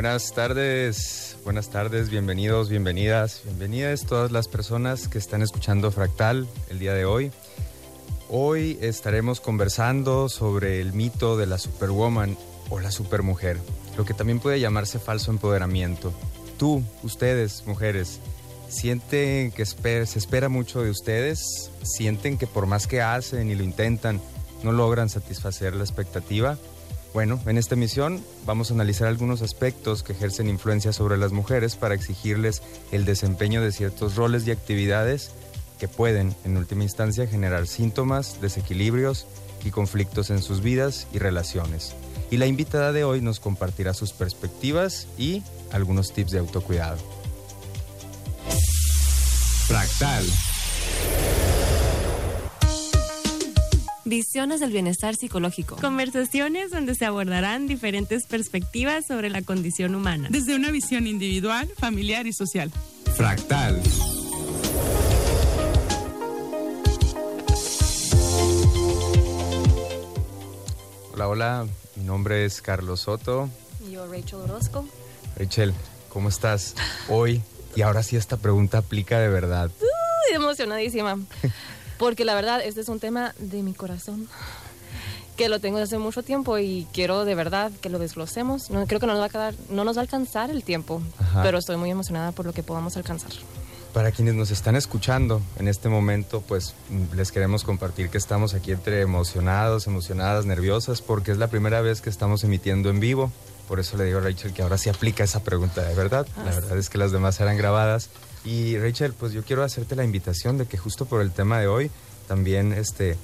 Buenas tardes, buenas tardes, bienvenidos, bienvenidas, bienvenidas todas las personas que están escuchando Fractal el día de hoy. Hoy estaremos conversando sobre el mito de la superwoman o la supermujer, lo que también puede llamarse falso empoderamiento. Tú, ustedes, mujeres, sienten que se espera mucho de ustedes, sienten que por más que hacen y lo intentan, no logran satisfacer la expectativa. Bueno, en esta emisión vamos a analizar algunos aspectos que ejercen influencia sobre las mujeres para exigirles el desempeño de ciertos roles y actividades que pueden, en última instancia, generar síntomas, desequilibrios y conflictos en sus vidas y relaciones. Y la invitada de hoy nos compartirá sus perspectivas y algunos tips de autocuidado. Fractal. Visiones del bienestar psicológico. Conversaciones donde se abordarán diferentes perspectivas sobre la condición humana. Desde una visión individual, familiar y social. Fractal. Hola, hola, mi nombre es Carlos Soto. Y yo, Rachel Orozco. Rachel, ¿cómo estás hoy? Y ahora sí esta pregunta aplica de verdad. Uy, emocionadísima. Porque la verdad, este es un tema de mi corazón. Que lo tengo desde hace mucho tiempo y quiero de verdad que lo desglosemos. No, creo que no nos va a quedar, no nos va a alcanzar el tiempo, Ajá. pero estoy muy emocionada por lo que podamos alcanzar. Para quienes nos están escuchando en este momento, pues les queremos compartir que estamos aquí entre emocionados, emocionadas, nerviosas, porque es la primera vez que estamos emitiendo en vivo. Por eso le digo a Rachel que ahora sí aplica esa pregunta de verdad. La Ah, verdad es que las demás eran grabadas. Y Rachel, pues yo quiero hacerte la invitación de que justo por el tema de hoy también este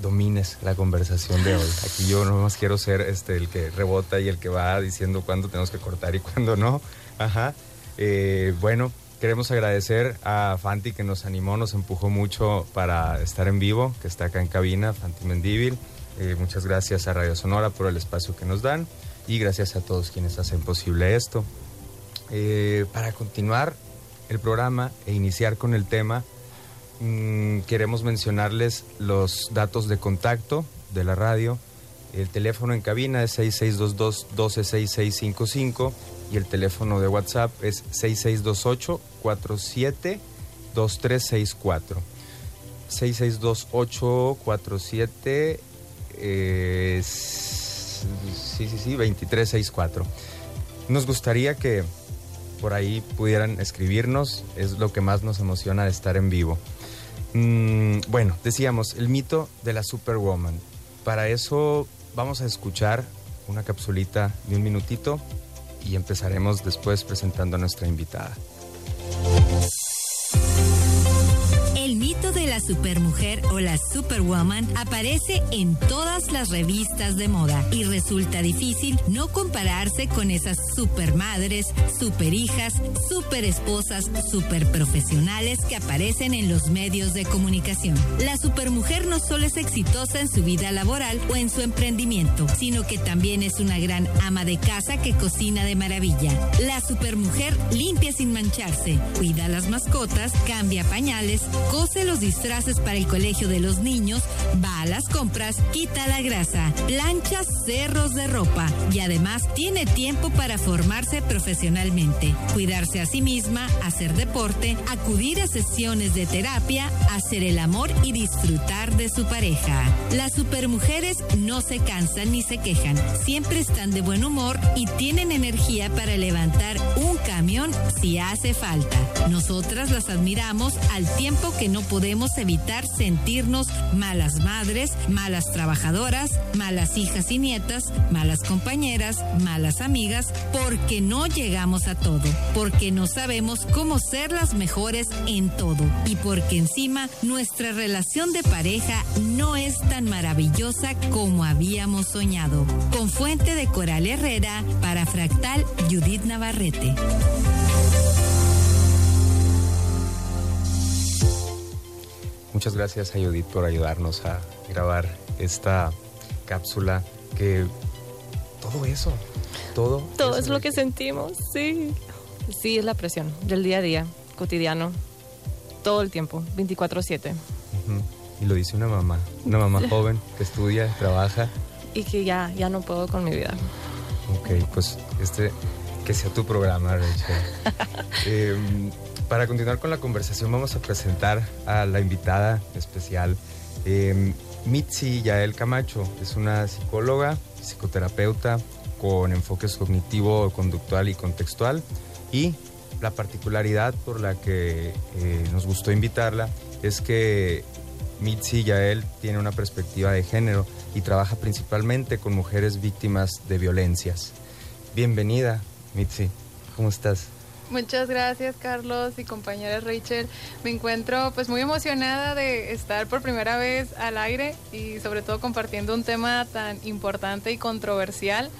domines la conversación de hoy. Aquí yo no más quiero ser este el que rebota y el que va diciendo cuándo tenemos que cortar y cuándo no. Ajá. Eh, bueno, queremos agradecer a Fanti que nos animó, nos empujó mucho para estar en vivo, que está acá en cabina, Fanti Mendívil. Eh, muchas gracias a Radio Sonora por el espacio que nos dan y gracias a todos quienes hacen posible esto. Eh, para continuar el programa e iniciar con el tema, mm, queremos mencionarles los datos de contacto de la radio. El teléfono en cabina es 6622-126655 y el teléfono de WhatsApp es 6628-472364. 6628-47... Eh, sí, sí, sí, 2364. Nos gustaría que por ahí pudieran escribirnos, es lo que más nos emociona de estar en vivo. Mm, bueno, decíamos, el mito de la Superwoman. Para eso vamos a escuchar una capsulita de un minutito y empezaremos después presentando a nuestra invitada. El mito de la supermujer o la superwoman aparece en todas las revistas de moda y resulta difícil no compararse con esas supermadres, superhijas, superesposas, superprofesionales que aparecen en los medios de comunicación. La supermujer no solo es exitosa en su vida laboral o en su emprendimiento, sino que también es una gran ama de casa que cocina de maravilla. La supermujer limpia sin mancharse, cuida las mascotas, cambia pañales, cose los disfraces para el colegio de los niños, va a las compras, quita la grasa, plancha cerros de ropa y además tiene tiempo para formarse profesionalmente, cuidarse a sí misma, hacer deporte, acudir a sesiones de terapia, hacer el amor y disfrutar de su pareja. Las supermujeres no se cansan ni se quejan, siempre están de buen humor y tienen energía para levantar un camión si hace falta. Nosotras las admiramos al tiempo que no podemos evitar sentirnos malas madres, malas trabajadoras, malas hijas y nietas, malas compañeras, malas amigas, porque no llegamos a todo, porque no sabemos cómo ser las mejores en todo y porque encima nuestra relación de pareja no es tan maravillosa como habíamos soñado. Con fuente de Coral Herrera, para Fractal Judith Navarrete. Muchas gracias a Judith por ayudarnos a grabar esta cápsula que todo eso, todo. Todo es lo que sentimos, sí. Sí, es la presión del día a día, cotidiano, todo el tiempo, 24/7. Ujú. Y lo dice una mamá, una mamá joven que estudia, trabaja. Y que ya, ya no puedo con mi vida. Ok, pues este, que sea tu programa, Rachel. Em, para continuar con la conversación vamos a presentar a la invitada especial. Eh, Mitzi Yael Camacho es una psicóloga, psicoterapeuta con enfoques cognitivo, conductual y contextual y la particularidad por la que eh, nos gustó invitarla es que Mitzi Yael tiene una perspectiva de género y trabaja principalmente con mujeres víctimas de violencias. Bienvenida, Mitzi. ¿Cómo estás? Muchas gracias Carlos y compañera Rachel. Me encuentro pues muy emocionada de estar por primera vez al aire y sobre todo compartiendo un tema tan importante y controversial.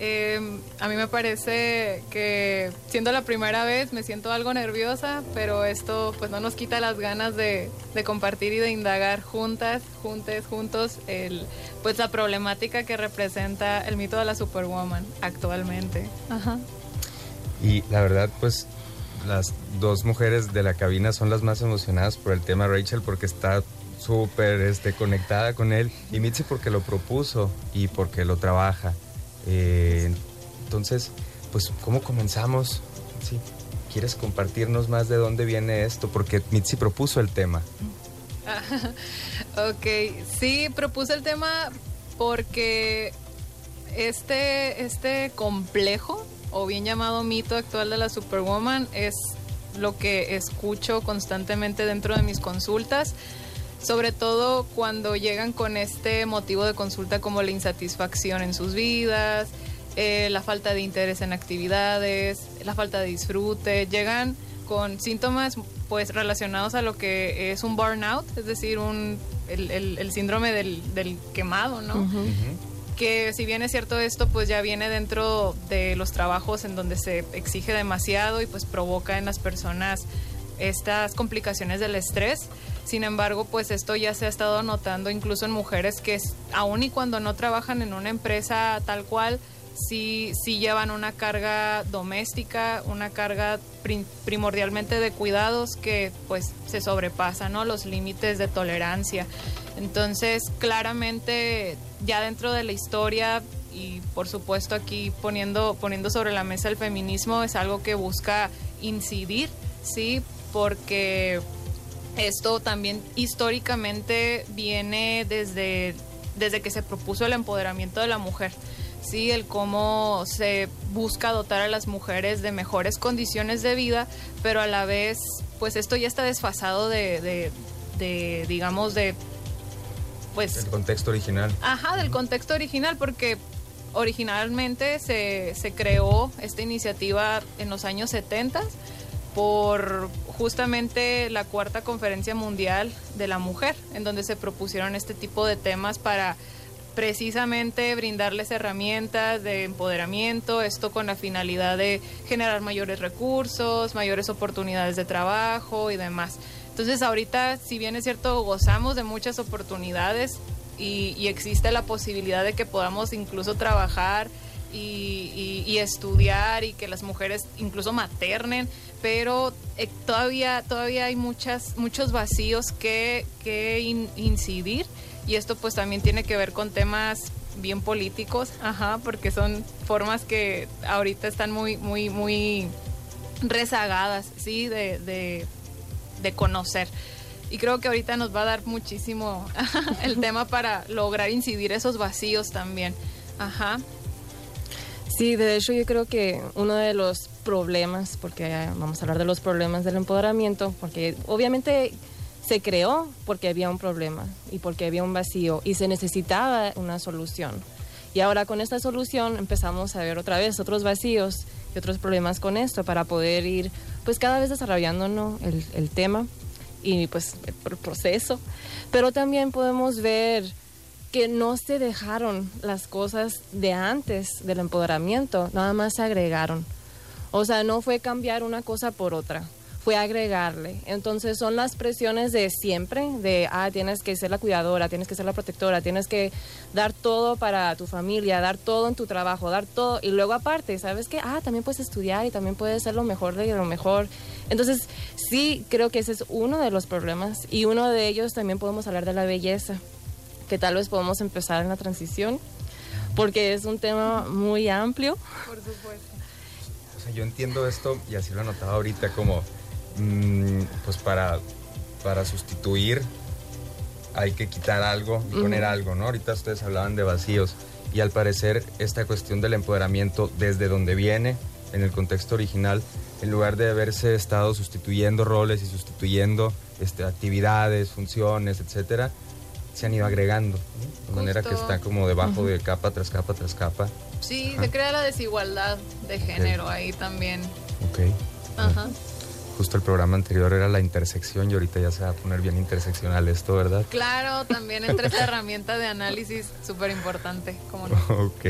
Eh, a mí me parece que siendo la primera vez me siento algo nerviosa, pero esto pues no nos quita las ganas de, de compartir y de indagar juntas, juntes, juntos, el, pues la problemática que representa el mito de la Superwoman actualmente. Ajá. Y la verdad, pues las dos mujeres de la cabina son las más emocionadas por el tema Rachel porque está súper este, conectada con él y Mitzi porque lo propuso y porque lo trabaja. Eh, entonces, pues, ¿cómo comenzamos? Sí. ¿Quieres compartirnos más de dónde viene esto? Porque Mitzi propuso el tema. ok, sí, propuse el tema porque este, este complejo o bien llamado mito actual de la Superwoman es lo que escucho constantemente dentro de mis consultas, sobre todo cuando llegan con este motivo de consulta como la insatisfacción en sus vidas, eh, la falta de interés en actividades, la falta de disfrute, llegan con síntomas pues relacionados a lo que es un burnout, es decir, un, el, síndrome del, quemado, ¿no? Que si bien es cierto esto, pues ya viene dentro de los trabajos en donde se exige demasiado y pues provoca en las personas estas complicaciones del estrés. Sin embargo, pues esto ya se ha estado notando incluso en mujeres que aun y cuando no trabajan en una empresa tal cual, sí, sí llevan una carga doméstica, una carga primordialmente de cuidados que pues se sobrepasa, ¿no? Los límites de tolerancia. Entonces, claramente, ya dentro de la historia y por supuesto aquí poniendo, poniendo sobre la mesa el feminismo es algo que busca incidir, ¿sí? Porque esto también históricamente viene desde, desde que se propuso el empoderamiento de la mujer. Sí, el cómo se busca dotar a las mujeres de mejores condiciones de vida, pero a la vez, pues esto ya está desfasado de, de digamos, de pues... El contexto original. Ajá, del contexto original, porque originalmente se, se creó esta iniciativa en los años 70 por justamente la cuarta conferencia mundial de la mujer, en donde se propusieron este tipo de temas para precisamente brindarles herramientas de empoderamiento, esto con la finalidad de generar mayores recursos, mayores oportunidades de trabajo y demás. Entonces ahorita, si bien es cierto, gozamos de muchas oportunidades y, existe la posibilidad de que podamos incluso trabajar y, estudiar y que las mujeres incluso maternen, pero eh, todavía, todavía hay muchas, muchos vacíos que, incidir y esto pues también tiene que ver con temas bien políticos, ajá, porque son formas que ahorita están muy, muy, muy rezagadas, sí, de de conocer. Y creo que ahorita nos va a dar muchísimo el tema para lograr incidir esos vacíos también. Ajá. Sí, de hecho yo creo que uno de los problemas, porque vamos a hablar de los problemas del empoderamiento, porque obviamente se creó porque había un problema y porque había un vacío y se necesitaba una solución. Y ahora con esta solución empezamos a ver otra vez otros vacíos y otros problemas con esto para poder ir pues cada vez desarrollándonos el, tema y pues el proceso. Pero también podemos ver que no se dejaron las cosas de antes del empoderamiento, nada más se agregaron. O sea, no fue cambiar una cosa por otra fue agregarle. Entonces son las presiones de siempre, de, ah, tienes que ser la cuidadora, tienes que ser la protectora, tienes que dar todo para tu familia, dar todo en tu trabajo, dar todo. Y luego aparte, ¿sabes qué? Ah, también puedes estudiar y también puedes ser lo mejor de lo mejor. Entonces sí, creo que ese es uno de los problemas. Y uno de ellos también podemos hablar de la belleza, que tal vez podemos empezar en la transición, porque es un tema muy amplio. Por supuesto. o sea, yo entiendo esto y así lo anotaba ahorita como, pues para, para sustituir hay que quitar algo y poner algo, ¿no? Ahorita ustedes hablaban de vacíos y al parecer esta cuestión del empoderamiento desde donde viene, en el contexto original, en lugar de haberse estado sustituyendo roles y sustituyendo este, actividades, funciones, etcétera, se han ido agregando, ¿no? de manera que está como debajo de capa tras capa tras capa. Sí, Ajá. se crea la desigualdad de género ahí también. Ok. Ajá. Justo el programa anterior era la intersección y ahorita ya se va a poner bien interseccional esto, ¿verdad? Claro, también entre esta herramienta de análisis súper importante, como no. Ok.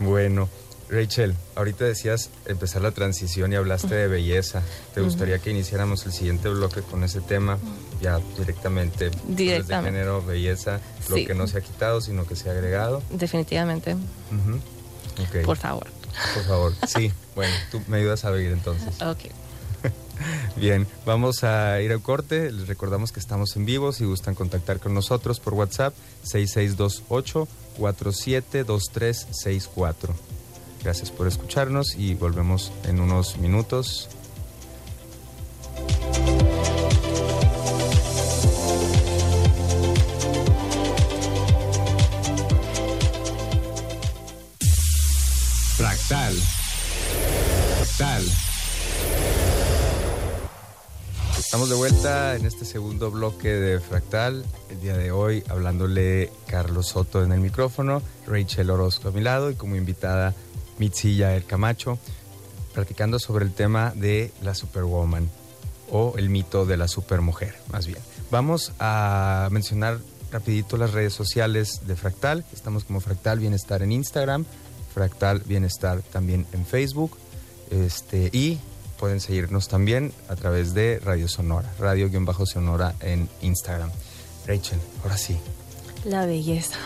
Bueno, Rachel, ahorita decías empezar la transición y hablaste de belleza. ¿Te gustaría que iniciáramos el siguiente bloque con ese tema? Ya directamente. roles Directamente. De género, belleza, lo Sí. que no se ha quitado, sino que se ha agregado. Definitivamente. Ujú. Ok. Por favor. Por favor. Sí. Bueno, tú me ayudas a ver entonces. Ok. Bien, vamos a ir al corte. Les recordamos que estamos en vivo. Si gustan contactar con nosotros por WhatsApp, 6628-472364. Gracias por escucharnos y volvemos en unos minutos. Fractal. Fractal. Estamos de vuelta en este segundo bloque de Fractal. El día de hoy hablándole Carlos Soto en el micrófono, Rachel Orozco a mi lado y como invitada Mitzi El Camacho, platicando sobre el tema de la Superwoman o el mito de la supermujer, más bien. Vamos a mencionar rapidito las redes sociales de Fractal. Estamos como Fractal Bienestar en Instagram, Fractal Bienestar también en Facebook. Este, y pueden seguirnos también a través de Radio Sonora, Radio-Sonora en Instagram. Rachel, ahora sí. La belleza.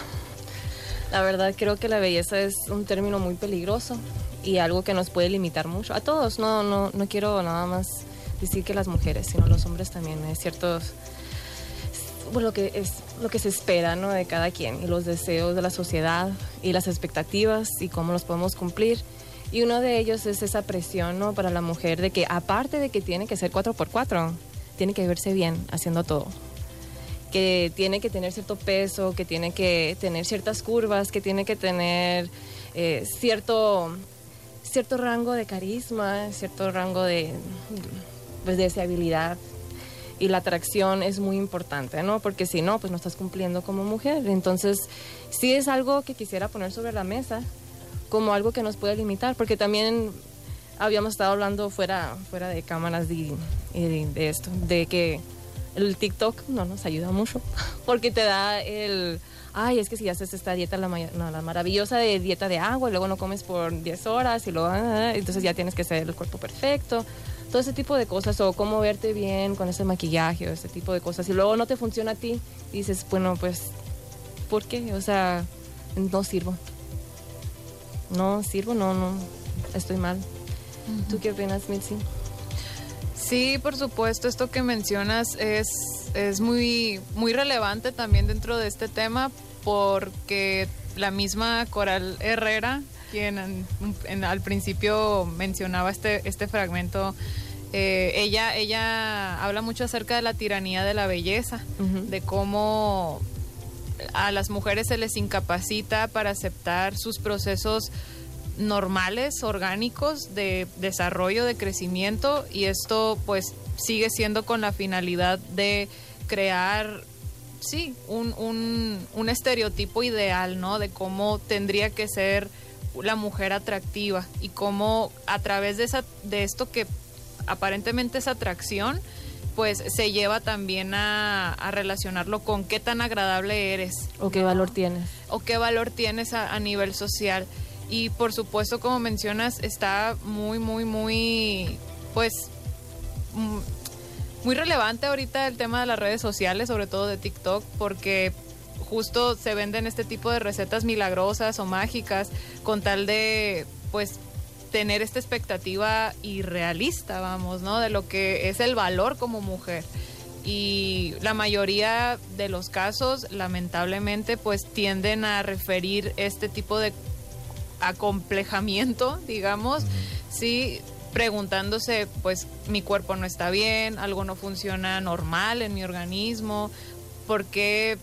La verdad creo que la belleza es un término muy peligroso y algo que nos puede limitar mucho. A todos, no, no, no quiero nada más decir que las mujeres, sino los hombres también. Hay ciertos bueno, lo que es lo que se espera ¿no? de cada quien y los deseos de la sociedad y las expectativas y cómo los podemos cumplir. Y uno de ellos es esa presión ¿no? para la mujer de que aparte de que tiene que ser 4x4, tiene que verse bien haciendo todo que tiene que tener cierto peso, que tiene que tener ciertas curvas, que tiene que tener eh, cierto, cierto rango de carisma, cierto rango de, pues, deseabilidad. Y la atracción es muy importante, ¿no? Porque si no, pues no estás cumpliendo como mujer. Entonces, sí es algo que quisiera poner sobre la mesa como algo que nos puede limitar, porque también habíamos estado hablando fuera, fuera de cámaras de, de, esto, de que el TikTok no nos ayuda mucho porque te da el ay es que si haces esta dieta la, no, la maravillosa de dieta de agua y luego no comes por 10 horas y luego ah, entonces ya tienes que ser el cuerpo perfecto todo ese tipo de cosas o cómo verte bien con ese maquillaje o ese tipo de cosas y luego no te funciona a ti dices bueno pues ¿por qué? o sea no sirvo no sirvo no no estoy mal. ¿tú qué opinas Mitzi? Sí, por supuesto, esto que mencionas es, es muy, muy relevante también dentro de este tema porque la misma Coral Herrera, quien en- en- al principio mencionaba este, este fragmento, eh, ella, ella habla mucho acerca de la tiranía de la belleza, de cómo a las mujeres se les incapacita para aceptar sus procesos normales, orgánicos de desarrollo, de crecimiento y esto pues sigue siendo con la finalidad de crear, sí, un, un, un estereotipo ideal, ¿no? De cómo tendría que ser la mujer atractiva y cómo a través de, esa, de esto que aparentemente es atracción, pues se lleva también a, a relacionarlo con qué tan agradable eres ¿o qué valor tienes? o qué valor tienes a, a nivel social. Y por supuesto, como mencionas, está muy, muy, muy, pues, mm, muy relevante ahorita el tema de las redes sociales, sobre todo de TikTok, porque justo se venden este tipo de recetas milagrosas o mágicas con tal de, pues, tener esta expectativa irrealista, vamos, ¿no? De lo que es el valor como mujer. Y la mayoría de los casos, lamentablemente, pues tienden a referir este tipo de acomplejamiento, digamos, sí, preguntándose, pues mi cuerpo no está bien, algo no funciona normal en mi organismo, ¿por qué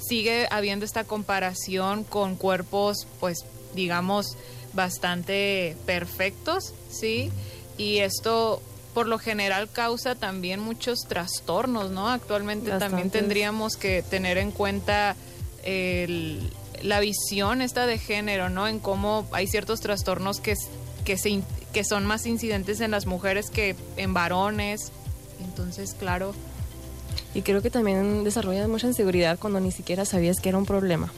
sigue habiendo esta comparación con cuerpos, pues digamos, bastante perfectos, ¿sí? Y esto por lo general causa también muchos trastornos, ¿no? Actualmente también tendríamos que tener en cuenta el- la visión esta de género, ¿no? En cómo hay ciertos trastornos que, que, se, que son más incidentes en las mujeres que en varones. Entonces, claro, Y creo que también desarrollas mucha inseguridad cuando ni siquiera sabías que era un problema.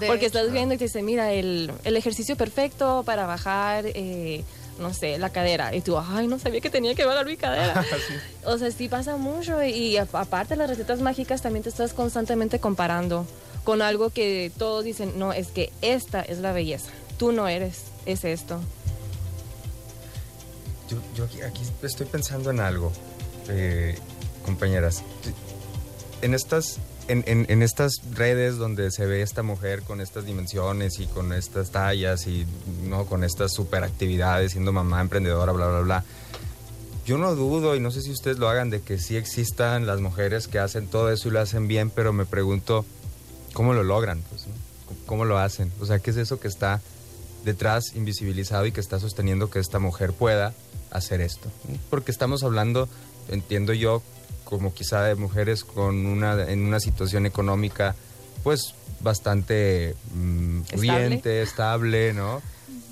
De Porque hecho, estás viendo y te dice, mira, el, el ejercicio perfecto para bajar, eh, no sé, la cadera. Y tú, ay, no sabía que tenía que bajar mi cadera. O sea, sí pasa mucho. Y a- aparte las recetas mágicas también te estás constantemente comparando con algo que todos dicen, no, es que esta es la belleza. Tú no eres, es esto. Yo, yo aquí, aquí estoy pensando en algo, eh, compañeras. En estas, en, en- en estas redes donde se ve esta mujer con estas dimensiones y con estas tallas y no con estas superactividades, siendo mamá emprendedora, bla, bla, bla. Yo no dudo, y no sé si ustedes lo hagan, de que sí existan las mujeres que hacen todo eso y lo hacen bien, pero me pregunto, ¿cómo lo logran? Pues, ¿no? ¿Cómo lo hacen? O sea, ¿qué es eso que está detrás, invisibilizado y que está sosteniendo que esta mujer pueda hacer esto? Porque estamos hablando, entiendo yo, como quizá de mujeres con una, en una situación económica, pues bastante mm, Estable. pudiente, estable, ¿no?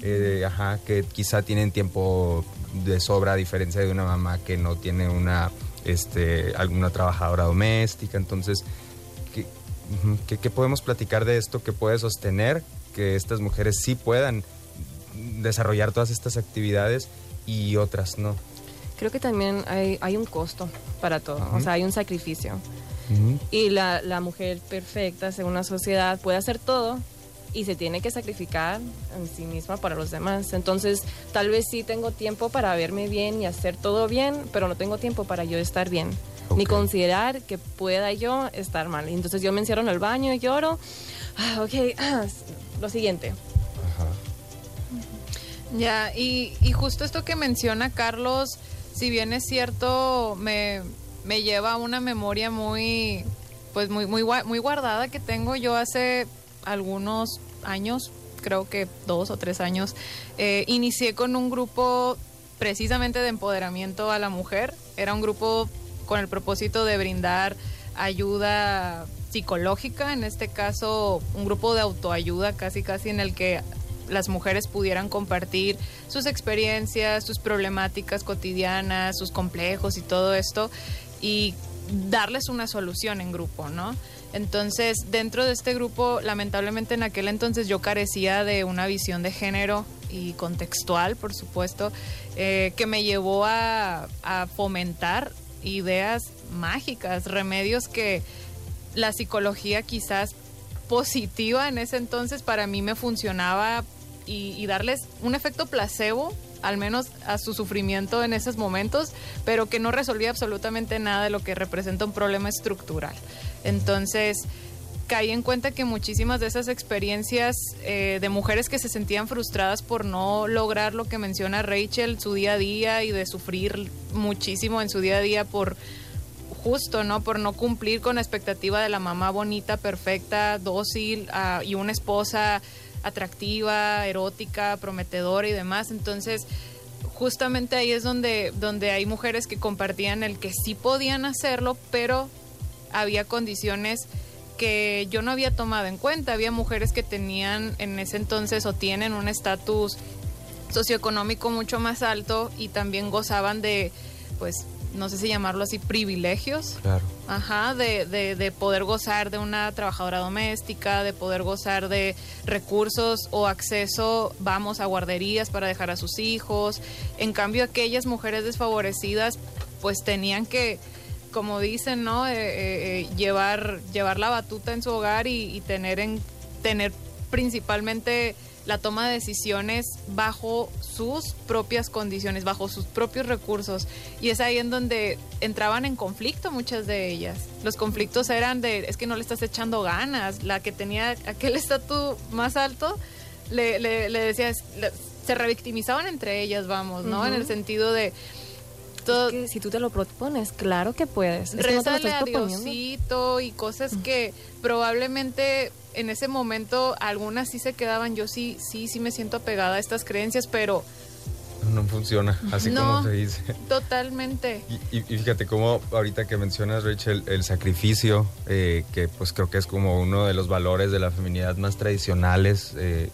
Eh, ajá, que quizá tienen tiempo de sobra a diferencia de una mamá que no tiene una, este, alguna trabajadora doméstica, entonces, ¿qué, ujú, qué- qué podemos platicar de esto que puede sostener que estas mujeres sí puedan desarrollar todas estas actividades y otras no? Creo que también hay, hay un costo para todo, o sea, hay un sacrificio. Y la, la mujer perfecta, según la sociedad, puede hacer todo y se tiene que sacrificar en sí misma para los demás. Entonces, tal vez sí tengo tiempo para verme bien y hacer todo bien, pero no tengo tiempo para yo estar bien. Ni considerar que pueda yo estar mal. Entonces yo me encierro en el baño y lloro. Ah, ok, ah, lo siguiente. Ajá. Ya, y, y justo esto que menciona Carlos, si bien es cierto, me, me lleva a una memoria muy, pues muy, muy, muy guardada que tengo yo hace algunos años, creo que dos o tres años, eh, inicié con un grupo precisamente de empoderamiento a la mujer. Era un grupo con el propósito de brindar ayuda psicológica, en este caso un grupo de autoayuda casi casi en el que las mujeres pudieran compartir sus experiencias, sus problemáticas cotidianas, sus complejos y todo esto y darles una solución en grupo, ¿no? Entonces, dentro de este grupo, lamentablemente en aquel entonces yo carecía de una visión de género y contextual, por supuesto, eh, que me llevó a, a fomentar ideas mágicas, remedios que la psicología quizás positiva en ese entonces para mí me funcionaba y, darles un efecto placebo al menos a su sufrimiento en esos momentos, pero que no resolvía absolutamente nada de lo que representa un problema estructural. Entonces, caí en cuenta que muchísimas de esas experiencias eh, de mujeres que se sentían frustradas por no lograr lo que menciona Rachel, su día a día y de sufrir muchísimo en su día a día por justo, ¿no? Por no cumplir con la expectativa de la mamá bonita, perfecta, dócil ah, y una esposa atractiva, erótica, prometedora y demás. Entonces, justamente ahí es donde, donde hay mujeres que compartían el que sí podían hacerlo, pero había condiciones que yo no había tomado en cuenta. Había mujeres que tenían en ese entonces o tienen un estatus socioeconómico mucho más alto y también gozaban de, pues, no sé si llamarlo así, privilegios. Claro. Ajá, de, de, de poder gozar de una trabajadora doméstica, de poder gozar de recursos o acceso, vamos, a guarderías para dejar a sus hijos. En cambio, aquellas mujeres desfavorecidas, pues tenían que, como dicen, ¿no? Eh, eh, eh, llevar, llevar la batuta en su hogar y, y tener, en, tener principalmente la toma de decisiones bajo sus propias condiciones, bajo sus propios recursos. Y es ahí en donde entraban en conflicto muchas de ellas. Los conflictos eran de, es que no le estás echando ganas. La que tenía aquel estatus más alto, le, le, le decía, "Es- le- se revictimizaban entre ellas, vamos, ¿no? En el sentido de todo, Es que si tú te lo propones, claro que puedes. Es que no te lo estás a. Diosito y cosas que probablemente en ese momento algunas sí se quedaban. Yo sí, sí, sí me siento apegada a estas creencias, pero No funciona, así No. como se dice. totalmente. Y, y- y fíjate cómo ahorita que mencionas, Rachel, el sacrificio, eh, que pues creo que es como uno de los valores de la feminidad más tradicionales, eh,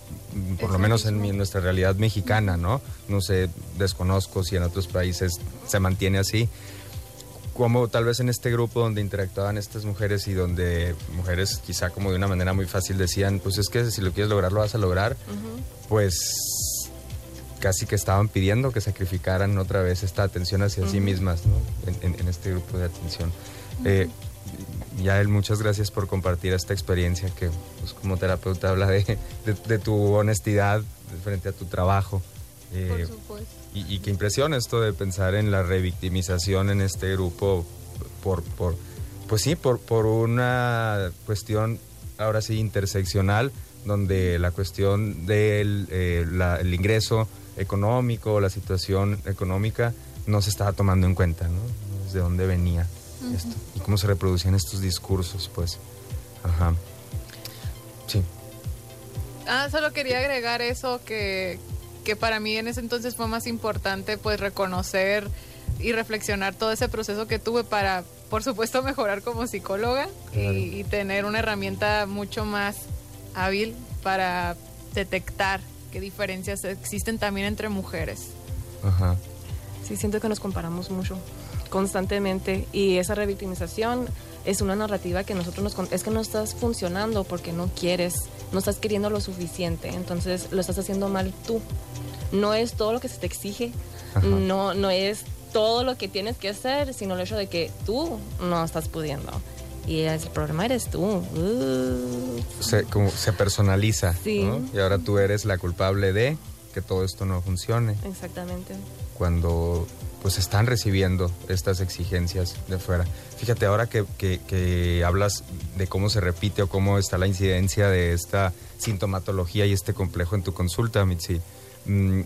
por lo menos en, en nuestra realidad mexicana, ¿no? No sé, desconozco si en otros países se mantiene así. Como tal vez en este grupo donde interactuaban estas mujeres y donde mujeres quizá como de una manera muy fácil decían, pues es que si lo quieres lograr, lo vas a lograr, pues casi que estaban pidiendo que sacrificaran otra vez esta atención hacia sí mismas, ¿no? En, en- en este grupo de atención. Eh, Yael, muchas gracias por compartir esta experiencia que, pues, como terapeuta, habla de, de- de tu honestidad frente a tu trabajo. Eh, Por supuesto. Y, y qué impresión esto de pensar en la revictimización en este grupo por, por pues sí, por, por una cuestión ahora sí interseccional, donde la cuestión del eh, la- el ingreso económico, la situación económica, no se estaba tomando en cuenta, ¿no? Desde dónde venía esto y cómo se reproducían estos discursos, pues. Ajá. Sí. Ah, solo quería agregar eso que, que para mí en ese entonces fue más importante pues reconocer y reflexionar todo ese proceso que tuve para, por supuesto, mejorar como psicóloga Claro. y, y tener una herramienta mucho más hábil para detectar qué diferencias existen también entre mujeres. Ajá. Sí, siento que nos comparamos mucho, constantemente. Y esa revictimización es una narrativa que nosotros nos... con- Es que no estás funcionando porque no quieres, no estás queriendo lo suficiente. Entonces lo estás haciendo mal tú. No es todo lo que se te exige, Ajá. no, no es todo lo que tienes que hacer, sino el hecho de que tú no estás pudiendo. Y el problema eres tú. Uh. se, como se personaliza, Sí. ¿no? Y ahora tú eres la culpable de que todo esto no funcione, Exactamente. cuando pues están recibiendo estas exigencias de fuera. Fíjate, ahora que, que- hablas de cómo se repite o cómo está la incidencia de esta sintomatología y este complejo en tu consulta, Mitzi, mm,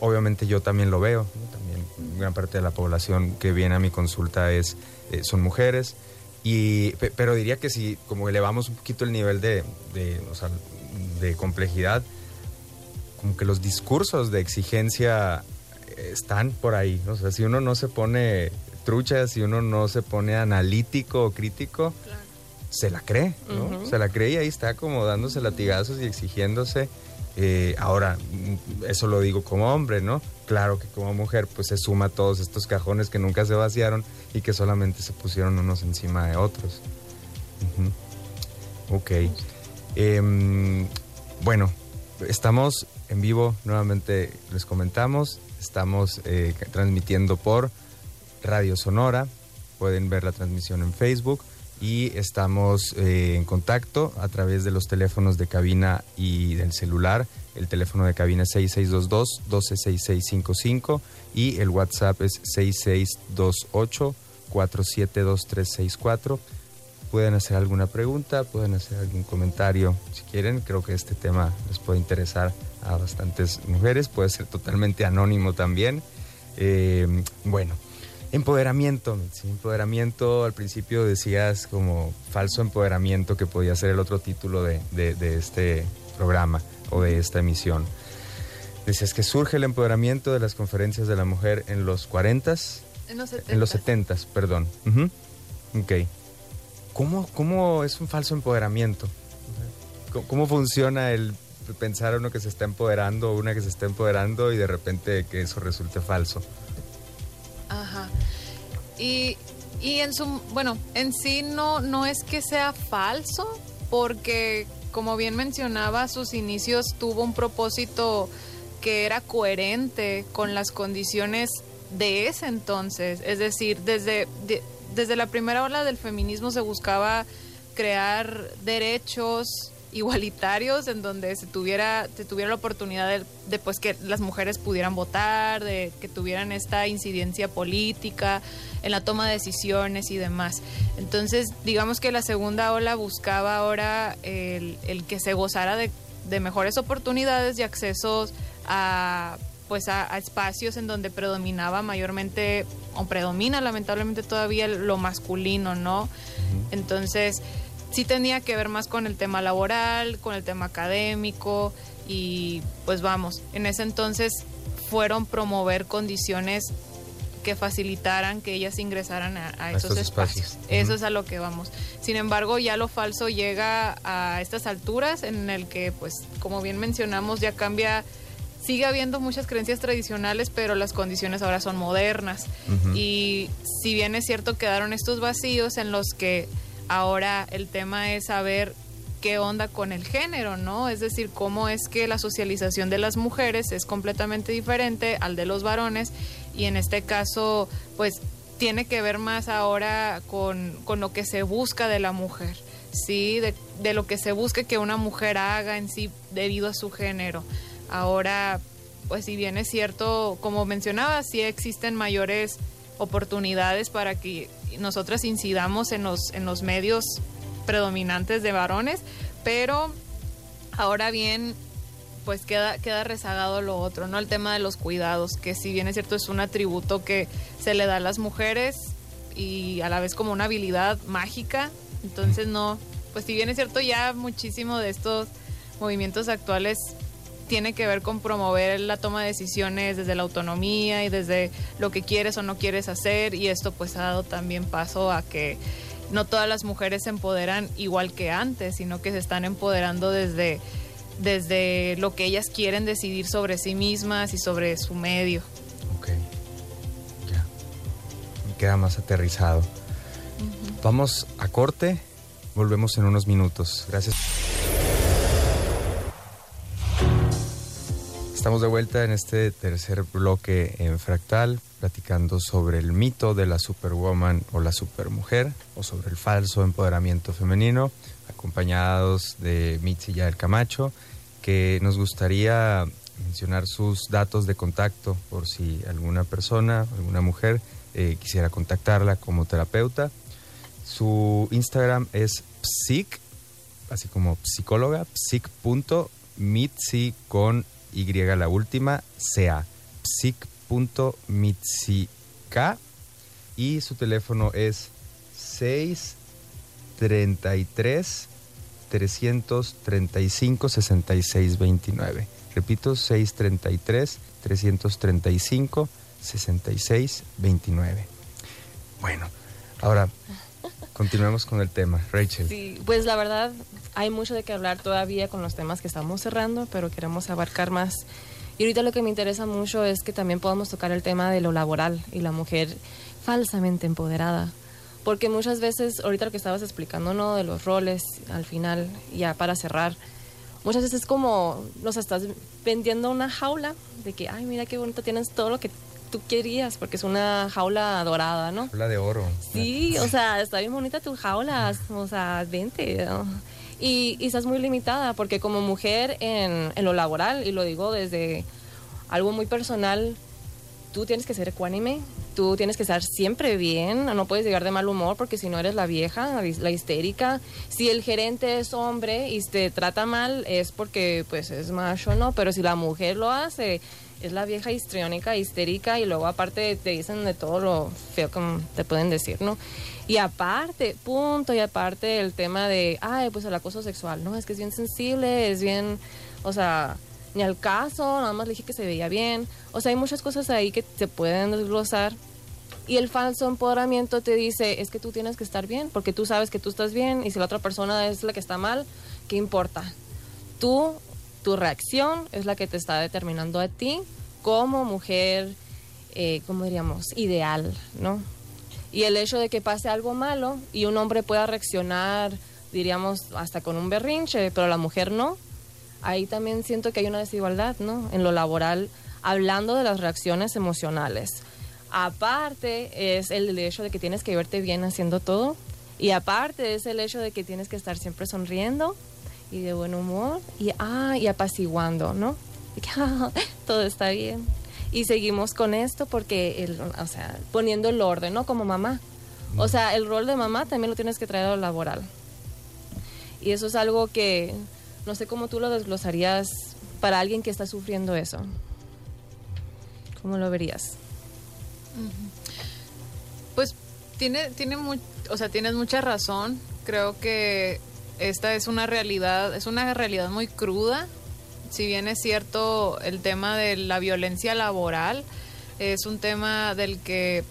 obviamente yo también lo veo, también gran parte de la población que viene a mi consulta es, eh, son mujeres, y, pe- pero diría que si como elevamos un poquito el nivel de, de, complejidad, como que los discursos de exigencia están por ahí, ¿no? o sea, si uno no se pone trucha, si uno no se pone analítico o crítico, se la cree, ¿no? Se la cree y ahí está como dándose latigazos y exigiéndose. Eh, ahora, mm, eso lo digo como hombre, ¿no? Claro que como mujer, pues se suma a todos estos cajones que nunca se vaciaron y que solamente se pusieron unos encima de otros. Ujú. Ok. Em, bueno, estamos en vivo, nuevamente les comentamos, estamos eh, transmitiendo por Radio Sonora, pueden ver la transmisión en Facebook y estamos eh, en contacto a través de los teléfonos de cabina y del celular. El teléfono de cabina es 6622-126655 y el WhatsApp es 6628-472364. Pueden hacer alguna pregunta, pueden hacer algún comentario si quieren. Creo que este tema les puede interesar a bastantes mujeres. Puede ser totalmente anónimo también. Eh, bueno, empoderamiento. Empoderamiento, al principio decías como falso empoderamiento que podía ser el otro título de, de- de este programa o de esta emisión. Decías que surge el empoderamiento de las conferencias de la mujer en los 40s, En los 70. en los 70, perdón. Ujú. Ok. ¿Cómo, ¿Cómo es un falso empoderamiento? ¿Cómo, cómo funciona el pensar uno que se está empoderando una que se está empoderando y de repente que eso resulte falso? Ajá. Y, y en su, bueno, en sí no, no es que sea falso, porque como bien mencionaba, sus inicios tuvo un propósito que era coherente con las condiciones de ese entonces. Es decir, desde, de- desde la primera ola del feminismo se buscaba crear derechos igualitarios en donde se tuviera se tuviera la oportunidad de, de, pues que las mujeres pudieran votar, de que tuvieran esta incidencia política en la toma de decisiones y demás. Entonces, digamos que la segunda ola buscaba ahora el, el que se gozara de, de mejores oportunidades y accesos a pues a, a espacios en donde predominaba mayormente o predomina lamentablemente todavía lo masculino, ¿no? Entonces, sí tenía que ver más con el tema laboral, con el tema académico y pues vamos, en ese entonces fueron promover condiciones que facilitaran que ellas ingresaran a, a esos espacios. espacios. Eso es a lo que vamos. Sin embargo, ya lo falso llega a estas alturas en el que, pues, como bien mencionamos, ya cambia, sigue habiendo muchas creencias tradicionales, pero las condiciones ahora son modernas. Y si bien es cierto, quedaron estos vacíos en los que ahora el tema es saber qué onda con el género, ¿no? Es decir, cómo es que la socialización de las mujeres es completamente diferente al de los varones y en este caso, pues tiene que ver más ahora con, con lo que se busca de la mujer, ¿sí? De, de lo que se busca que una mujer haga en sí debido a su género. Ahora, pues si bien es cierto, como mencionaba, sí existen mayores oportunidades para que nosotras incidamos en los, en los medios predominantes de varones, pero ahora bien, pues queda, queda rezagado lo otro, ¿no? El tema de los cuidados, que si bien es cierto es un atributo que se le da a las mujeres y a la vez como una habilidad mágica, entonces no, pues si bien es cierto ya muchísimo de estos movimientos actuales tiene que ver con promover la toma de decisiones desde la autonomía y desde lo que quieres o no quieres hacer y esto pues ha dado también paso a que no todas las mujeres se empoderan igual que antes, sino que se están empoderando desde, desde lo que ellas quieren decidir sobre sí mismas y sobre su medio. Ok. Ya. Me queda más aterrizado. Vamos a corte. Volvemos en unos minutos. Gracias. Estamos de vuelta en este tercer bloque en Fractal, platicando sobre el mito de la superwoman o la supermujer, o sobre el falso empoderamiento femenino, acompañados de Mitzi Yael Camacho, que nos gustaría mencionar sus datos de contacto por si alguna persona, alguna mujer eh, quisiera contactarla como terapeuta. Su Instagram es psic, así como psicóloga, psic.mitzi con Y la última, sea psic.mitzik y su teléfono es 633 335 6629. Repito, 633 335 6629. Bueno, ahora continuemos con el tema. Rachel. Sí, pues la verdad hay mucho de qué hablar todavía con los temas que estamos cerrando, pero queremos abarcar más. Y ahorita lo que me interesa mucho es que también podamos tocar el tema de lo laboral y la mujer falsamente empoderada. Porque muchas veces, ahorita lo que estabas explicando, ¿no? De los roles al final, ya para cerrar, muchas veces es como nos estás vendiendo una jaula de que, ay, mira qué bonito, tienes todo lo que tú querías, porque es una jaula dorada, ¿no? Habla de oro. Sí, o sea, está bien bonita tu jaula, o sea, vente. ¿no? Y, y estás muy limitada, porque como mujer en, en lo laboral, y lo digo desde algo muy personal, tú tienes que ser ecuánime, tú tienes que estar siempre bien, no puedes llegar de mal humor porque si no eres la vieja, la, la histérica. Si el gerente es hombre y te trata mal es porque pues es macho, ¿no? Pero si la mujer lo hace, es la vieja histriónica, histérica y luego aparte te dicen de todo lo feo que te pueden decir, ¿no? Y aparte, punto, y aparte el tema de, ay, pues el acoso sexual, ¿no? Es que es bien sensible, es bien, o sea, ni al caso, nada más le dije que se veía bien. O sea, hay muchas cosas ahí que se pueden desglosar. Y el falso empoderamiento te dice, es que tú tienes que estar bien, porque tú sabes que tú estás bien y si la otra persona es la que está mal, ¿qué importa? Tú, tu reacción es la que te está determinando a ti como mujer, eh, ¿cómo diríamos? Ideal, ¿no? Y el hecho de que pase algo malo y un hombre pueda reaccionar, diríamos, hasta con un berrinche, pero la mujer no, ahí también siento que hay una desigualdad, ¿no? En lo laboral, hablando de las reacciones emocionales. Aparte es el hecho de que tienes que verte bien haciendo todo. Y aparte es el hecho de que tienes que estar siempre sonriendo y de buen humor y, ah, y apaciguando, ¿no? Ah, todo está bien. Y seguimos con esto porque, el, o sea, poniendo el orden, ¿no? Como mamá. O sea, el rol de mamá también lo tienes que traer a lo laboral. Y eso es algo que no sé cómo tú lo desglosarías para alguien que está sufriendo eso? ¿Cómo lo verías? Pues tiene, tiene mu- o sea, tienes mucha razón. Creo que esta es una realidad, es una realidad muy cruda. Si bien es cierto el tema de la violencia laboral, es un tema del que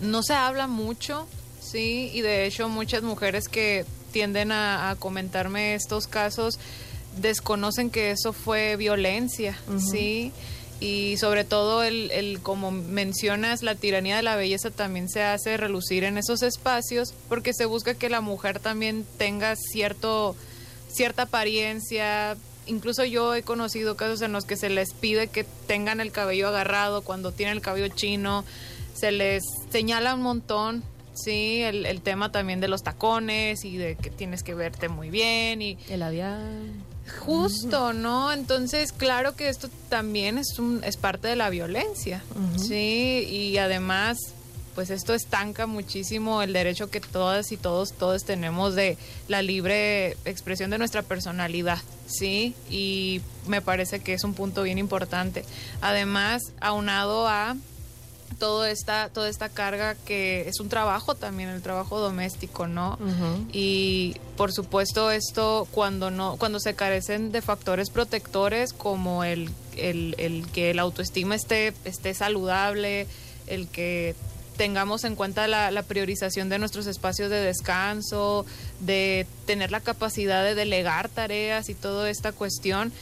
no se habla mucho, sí, y de hecho muchas mujeres que tienden a, a comentarme estos casos desconocen que eso fue violencia, sí, y sobre todo el, el, como mencionas, la tiranía de la belleza también se hace relucir en esos espacios porque se busca que la mujer también tenga cierto, cierta apariencia. Incluso yo he conocido casos en los que se les pide que tengan el cabello agarrado cuando tienen el cabello chino, se les señala un montón, sí, el, el tema también de los tacones y de que tienes que verte muy bien y El labial. Justo, ¿no? Entonces, claro que esto también es, un, es parte de la violencia, ¿sí? Y además, pues esto estanca muchísimo el derecho que todas y todos, todos tenemos de la libre expresión de nuestra personalidad, ¿sí? Y me parece que es un punto bien importante. Además, aunado a todo esta, toda esta carga que es un trabajo también, el trabajo doméstico, ¿no? Y por supuesto esto cuando no, cuando se carecen de factores protectores como el, el, el que el autoestima esté, esté saludable, el que tengamos en cuenta la, la priorización de nuestros espacios de descanso, de tener la capacidad de delegar tareas y toda esta cuestión,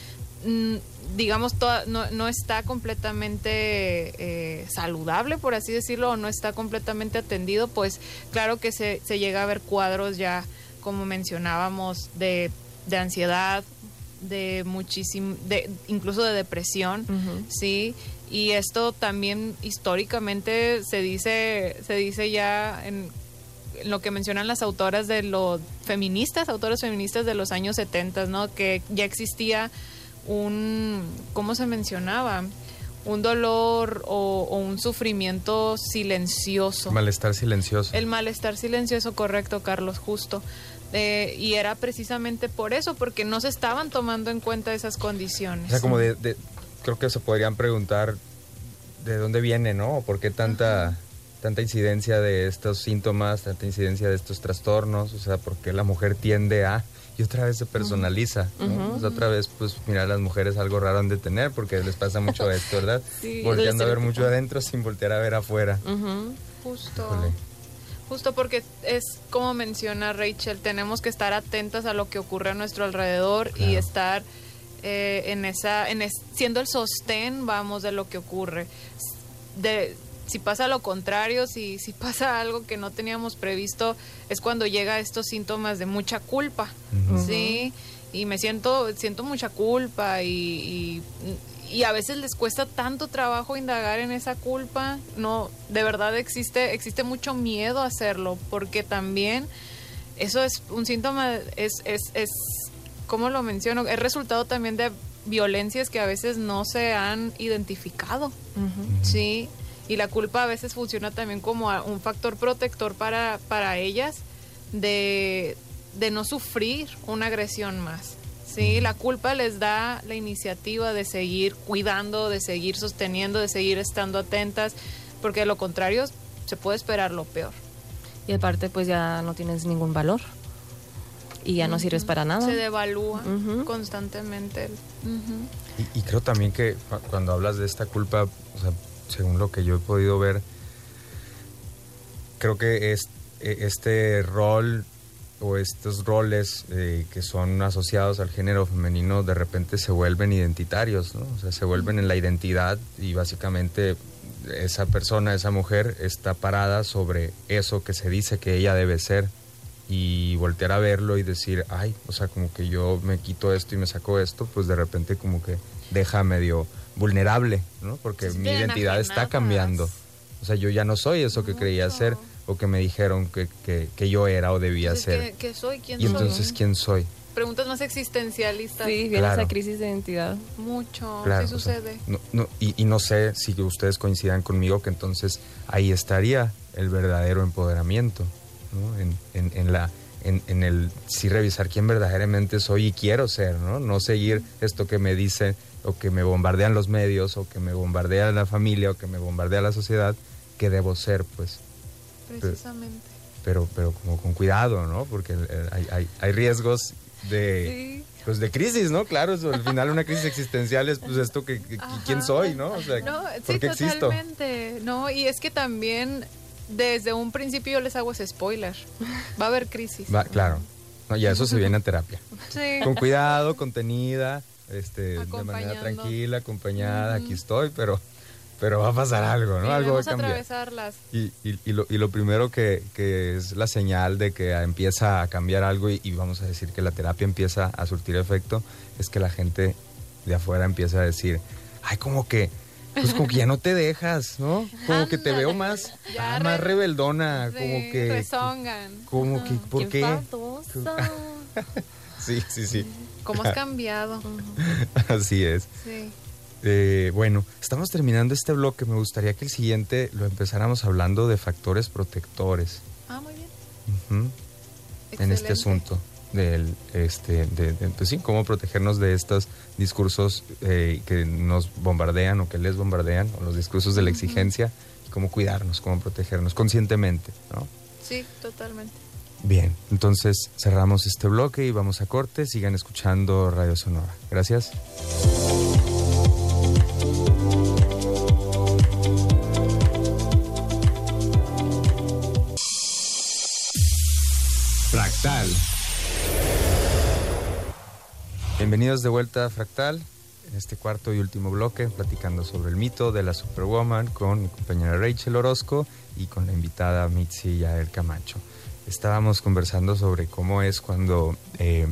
mm, digamos, toda- no, no está completamente eh, saludable, por así decirlo, o no está completamente atendido, pues claro que se, se llega a ver cuadros ya, como mencionábamos, de, de ansiedad, de muchísimo, de, incluso de depresión, sí, y esto también históricamente se dice, se dice ya en, en lo que mencionan las autoras de los feministas, autoras feministas de los años 70, ¿no? Que ya existía un, ¿cómo se mencionaba? Un dolor o, o un sufrimiento silencioso. Malestar silencioso. El malestar silencioso, correcto, Carlos, justo. Eh, y era precisamente por eso, porque no se estaban tomando en cuenta esas condiciones. O sea, como de, de- creo que se podrían preguntar de dónde viene, ¿no? ¿Por qué tanta, tanta incidencia de estos síntomas, tanta incidencia de estos trastornos? O sea, ¿por qué la mujer tiende a... Y otra vez se personaliza, otra vez, pues, mira, las mujeres algo raro han de tener porque les pasa mucho esto, ¿verdad? Sí, Volteando a ver mucho estereotipo. adentro sin voltear a ver afuera. Justo. Híjole. Justo porque es como menciona Rachel, tenemos que estar atentas a lo que ocurre a nuestro alrededor y estar eh, en esa, en es- siendo el sostén, vamos, de lo que ocurre. De, si pasa lo contrario, si, si pasa algo que no teníamos previsto, es cuando llega estos síntomas de mucha culpa. ¿sí? Y me siento, siento mucha culpa y, y, y a veces les cuesta tanto trabajo indagar en esa culpa. No, de verdad existe, existe mucho miedo a hacerlo, porque también eso es un síntoma, es, es, es, ¿cómo lo menciono? Es resultado también de violencias que a veces no se han identificado. Sí, y la culpa a veces funciona también como un factor protector para, para ellas de, de no sufrir una agresión más. Sí, la culpa les da la iniciativa de seguir cuidando, de seguir sosteniendo, de seguir estando atentas, porque de lo contrario se puede esperar lo peor. Y aparte, pues ya no tienes ningún valor. Y ya no sirves para nada. Se devalúa constantemente. Y, y creo también que cu- cuando hablas de esta culpa, o sea, según lo que yo he podido ver, creo que es, e- este rol o estos roles eh, que son asociados al género femenino de repente se vuelven identitarios, ¿no? O sea, se vuelven en la identidad y básicamente esa persona, esa mujer está parada sobre eso que se dice que ella debe ser y voltear a verlo y decir, ay, o sea, como que yo me quito esto y me saco esto, pues de repente como que deja medio vulnerable, ¿no? Porque mi identidad está cambiando. O sea, yo ya no soy eso que creía ser o que me dijeron que, que, que yo era o debía Entonces, ser. ¿qué, qué soy? ¿Quién Y soy? entonces, ¿quién soy? Preguntas más existencialistas. Sí, viene Claro. esa crisis de identidad. Mucho, Claro, sí o sea, sucede. no- no- y, y no sé si ustedes coincidan conmigo que entonces ahí estaría el verdadero empoderamiento, ¿no? en, en- en la, en, en el sí revisar quién verdaderamente soy y quiero ser, ¿no? No seguir esto que me dicen o que me bombardean los medios o que me bombardea la familia o que me bombardea la sociedad, que debo ser, pues. Precisamente. Pero, pero como con cuidado, ¿no? Porque eh, hay, hay, hay riesgos de... Sí. Pues de crisis, ¿no? Claro, eso, al final una crisis existencial es pues esto que, quién soy, ¿no? O sea, No, ¿por sí, qué existo? totalmente. No, y es que también desde un principio yo les hago ese spoiler. Va a haber crisis. Va, claro. No, ya eso se viene a terapia. Sí. Con cuidado, contenida, este, de manera tranquila, acompañada, aquí estoy, pero, pero va a pasar algo, ¿no? Y algo va a cambiar. atravesarlas. Y, y- y lo, y lo primero que, que es la señal de que empieza a cambiar algo y, y vamos a decir que la terapia empieza a surtir efecto es que la gente de afuera empieza a decir, ay, como que, pues como que ya no te dejas, ¿no? Como que te veo más, ah, más re- rebeldona, Sí, como que... rezongan. Como que, ¿por qué? Sí, sí, sí. ¿Cómo has cambiado? Así es. Sí. Eh, bueno, estamos terminando este bloque. Me gustaría que el siguiente lo empezáramos hablando de factores protectores Ah, muy bien. en este asunto. Del, este, de, de, pues sí, cómo protegernos de estos discursos eh, que nos bombardean o que les bombardean, o los discursos de la exigencia, y cómo cuidarnos, cómo protegernos conscientemente, ¿no? Sí, totalmente. Bien, entonces cerramos este bloque y vamos a corte. Sigan escuchando Radio Sonora. Gracias. Fractal. Bienvenidos de vuelta a Fractal, en este cuarto y último bloque, platicando sobre el mito de la Superwoman con mi compañera Rachel Orozco y con la invitada Mitzi Yael Camacho. Estábamos conversando sobre cómo es cuando eh,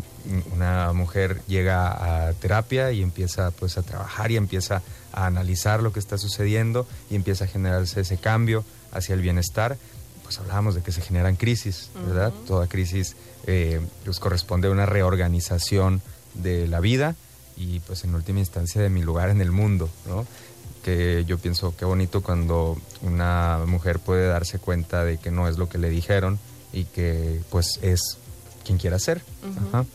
una mujer llega a terapia y empieza pues a trabajar y empieza a analizar lo que está sucediendo y empieza a generarse ese cambio hacia el bienestar. Pues hablábamos de que se generan crisis, ¿verdad? Toda crisis eh, pues corresponde a una reorganización de la vida y pues en última instancia de mi lugar en el mundo, ¿no? Que yo pienso qué bonito cuando una mujer puede darse cuenta de que no es lo que le dijeron y que pues es quien quiera ser. Ajá.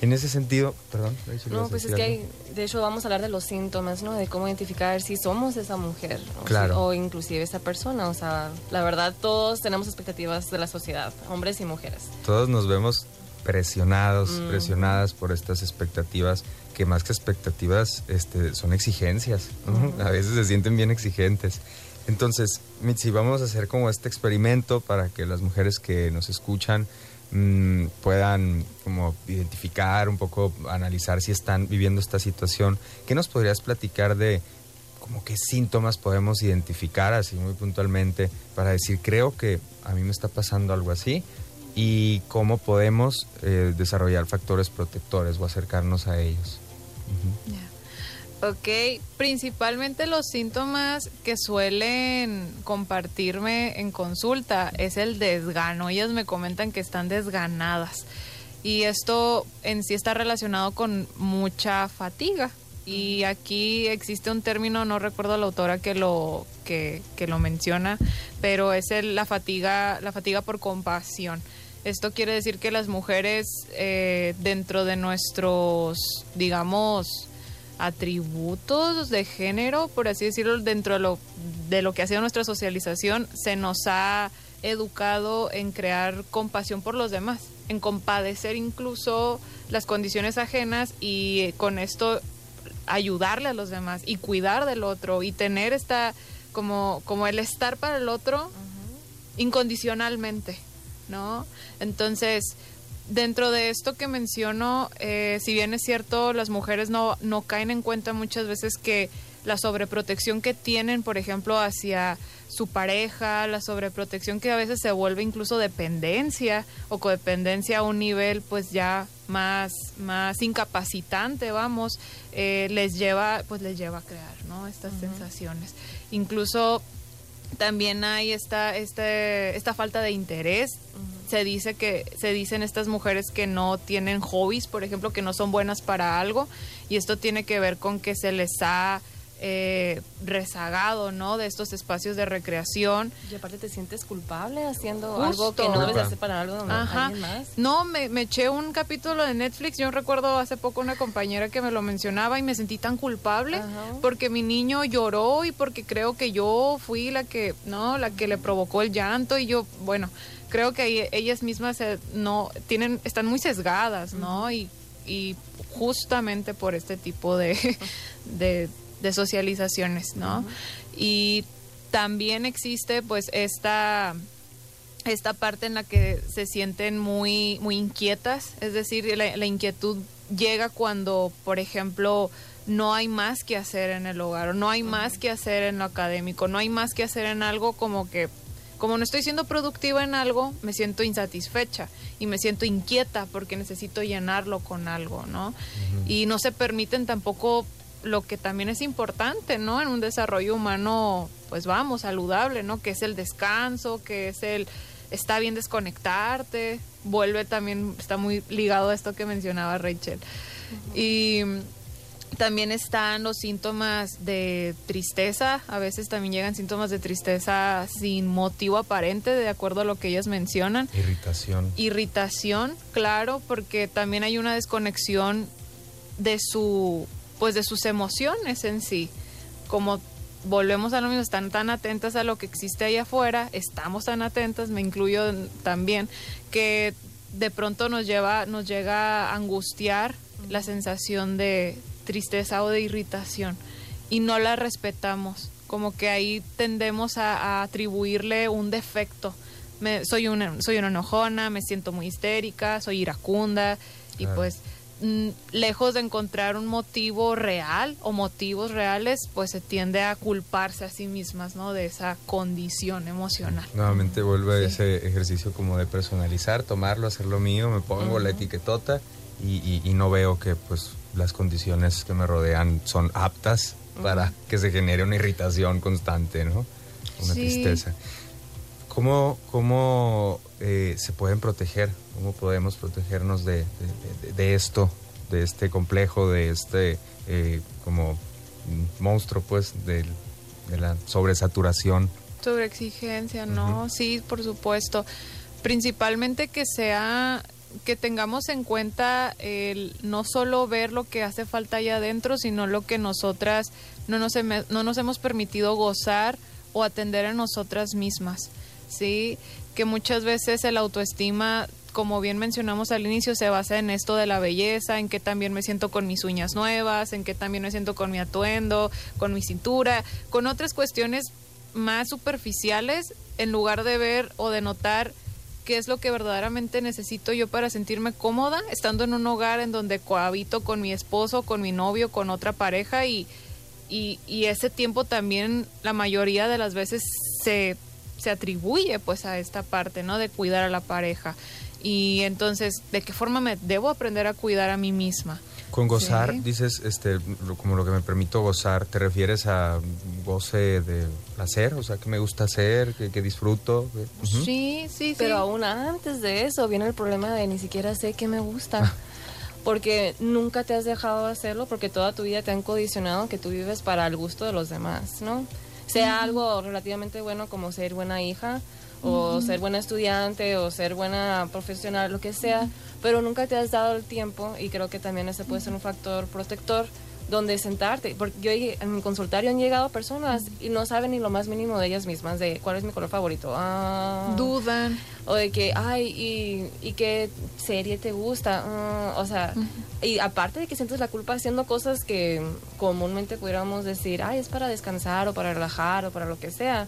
En ese sentido, perdón. Rachel, ¿ibas No, pues es que hay, de hecho vamos a hablar de los síntomas, ¿no? De cómo identificar si somos esa mujer o, si- Claro. o inclusive esa persona. O sea, la verdad todos tenemos expectativas de la sociedad, hombres y mujeres. Todos nos vemos presionados, Mm. presionadas por estas expectativas que más que expectativas este, son exigencias. ¿no? A veces se sienten bien exigentes. Entonces, Mitzi, vamos a hacer como este experimento para que las mujeres que nos escuchan mm, puedan como identificar un poco, analizar si están viviendo esta situación. ¿Qué nos podrías platicar de como qué síntomas podemos identificar así muy puntualmente para decir, creo que a mí me está pasando algo así y cómo podemos eh, desarrollar factores protectores o acercarnos a ellos? Ok, principalmente los síntomas que suelen compartirme en consulta es el desgano. Ellas me comentan que están desganadas y esto en sí está relacionado con mucha fatiga. Y aquí existe un término, no recuerdo la autora que lo, que, que lo menciona, pero es el- la, fatiga, la fatiga por compasión. Esto quiere decir que las mujeres eh, dentro de nuestros, digamos, atributos de género, por así decirlo, dentro de lo, de lo que ha sido nuestra socialización, se nos ha educado en crear compasión por los demás, en compadecer incluso las condiciones ajenas y eh, con esto ayudarle a los demás y cuidar del otro y tener esta como como el estar para el otro incondicionalmente, ¿no? Entonces, dentro de esto que menciono, eh, si bien es cierto, las mujeres no, no caen en cuenta muchas veces que la sobreprotección que tienen, por ejemplo, hacia su pareja, la sobreprotección que a veces se vuelve incluso dependencia o codependencia a un nivel pues ya más, más incapacitante, vamos, eh, les lleva, pues les lleva a crear, ¿no? Estas sensaciones. Incluso también hay esta, este, esta falta de interés. Se dice que se dicen estas mujeres que no tienen hobbies, por ejemplo, que no son buenas para algo, y esto tiene que ver con que se les ha eh, rezagado, ¿no? De estos espacios de recreación. Y aparte te sientes culpable haciendo Justo. algo que no debes hacer para algo donde Ajá. alguien más. No, me, me eché un capítulo de Netflix. Yo recuerdo hace poco una compañera que me lo mencionaba y me sentí tan culpable Ajá. porque mi niño lloró y porque creo que yo fui la que, no, la que le provocó el llanto y yo, bueno, creo que ellas mismas no tienen, están muy sesgadas, ¿no? Y, y justamente por este tipo de, de, de socializaciones, ¿no? Y también existe pues esta esta parte en la que se sienten muy, muy inquietas, es decir, la, la inquietud llega cuando, por ejemplo, no hay más que hacer en el hogar, o no hay más que hacer en lo académico, no hay más que hacer en algo como que, como no estoy siendo productiva en algo, me siento insatisfecha y me siento inquieta porque necesito llenarlo con algo, ¿no? Y no se permiten tampoco lo que también es importante, ¿no? En un desarrollo humano, pues vamos, saludable, ¿no? Que es el descanso, que es el está bien desconectarte, vuelve también, está muy ligado a esto que mencionaba Rachel. Y también están los síntomas de tristeza, a veces también llegan síntomas de tristeza sin motivo aparente, de acuerdo a lo que ellas mencionan Irritación. irritación, claro, porque también hay una desconexión de su pues de sus emociones en sí. Como volvemos a lo mismo, están tan atentas a lo que existe ahí afuera, estamos tan atentas, me incluyo también, que de pronto nos lleva, nos llega a angustiar la sensación de tristeza o de irritación y no la respetamos. Como que ahí tendemos a, a atribuirle un defecto. Me, soy una soy una enojona, me siento muy histérica, soy iracunda y pues mm, lejos de encontrar un motivo real o motivos reales, pues se tiende a culparse a sí mismas, ¿no? De esa condición emocional. Nuevamente vuelve Sí. ese ejercicio como de personalizar, tomarlo, hacerlo mío, me pongo la etiquetota y, y- y no veo que pues las condiciones que me rodean son aptas para que se genere una irritación constante, ¿no? Una Sí. tristeza. ¿Cómo, cómo eh, se pueden proteger? ¿Cómo podemos protegernos de, de- de- de esto, de este complejo, de este eh, como monstruo, pues, de la sobresaturación? Sobre exigencia, ¿no? Sí, por supuesto. Principalmente que sea que tengamos en cuenta el no solo ver lo que hace falta allá adentro, sino lo que nosotras no nos, no nos hemos permitido gozar o atender a nosotras mismas, ¿sí? Que muchas veces el autoestima, como bien mencionamos al inicio, se basa en esto de la belleza, en que también me siento con mis uñas nuevas, en que también me siento con mi atuendo, con mi cintura, con otras cuestiones más superficiales, en lugar de ver o de notar qué es lo que verdaderamente necesito yo para sentirme cómoda estando en un hogar en donde cohabito con mi esposo, con mi novio, con otra pareja y, y, y ese tiempo también la mayoría de las veces se, se atribuye pues a esta parte, ¿no? De cuidar a la pareja. Y entonces, ¿de qué forma me debo aprender a cuidar a mí misma? Con gozar, Sí. dices, este, lo- como lo que me permito gozar, ¿te refieres a goce de placer? O sea, que me gusta hacer, que, que disfruto. Ujú. Sí, sí, sí. Pero aún antes de eso viene el problema de ni siquiera sé qué me gusta. Porque nunca te has dejado hacerlo porque toda tu vida te han condicionado que tú vives para el gusto de los demás, ¿no? Sea algo relativamente bueno como ser buena hija o ser buena estudiante o ser buena profesional, lo que sea, pero nunca te has dado el tiempo y creo que también ese puede ser un factor protector donde sentarte, porque yo en mi consultorio han llegado personas y no saben ni lo más mínimo de ellas mismas, de cuál es mi color favorito. Ah, dudan. o de que, ay, y, y qué serie te gusta. Ah, o sea, y aparte de que sientes la culpa haciendo cosas que comúnmente pudiéramos decir, ay, es para descansar o para relajar o para lo que sea,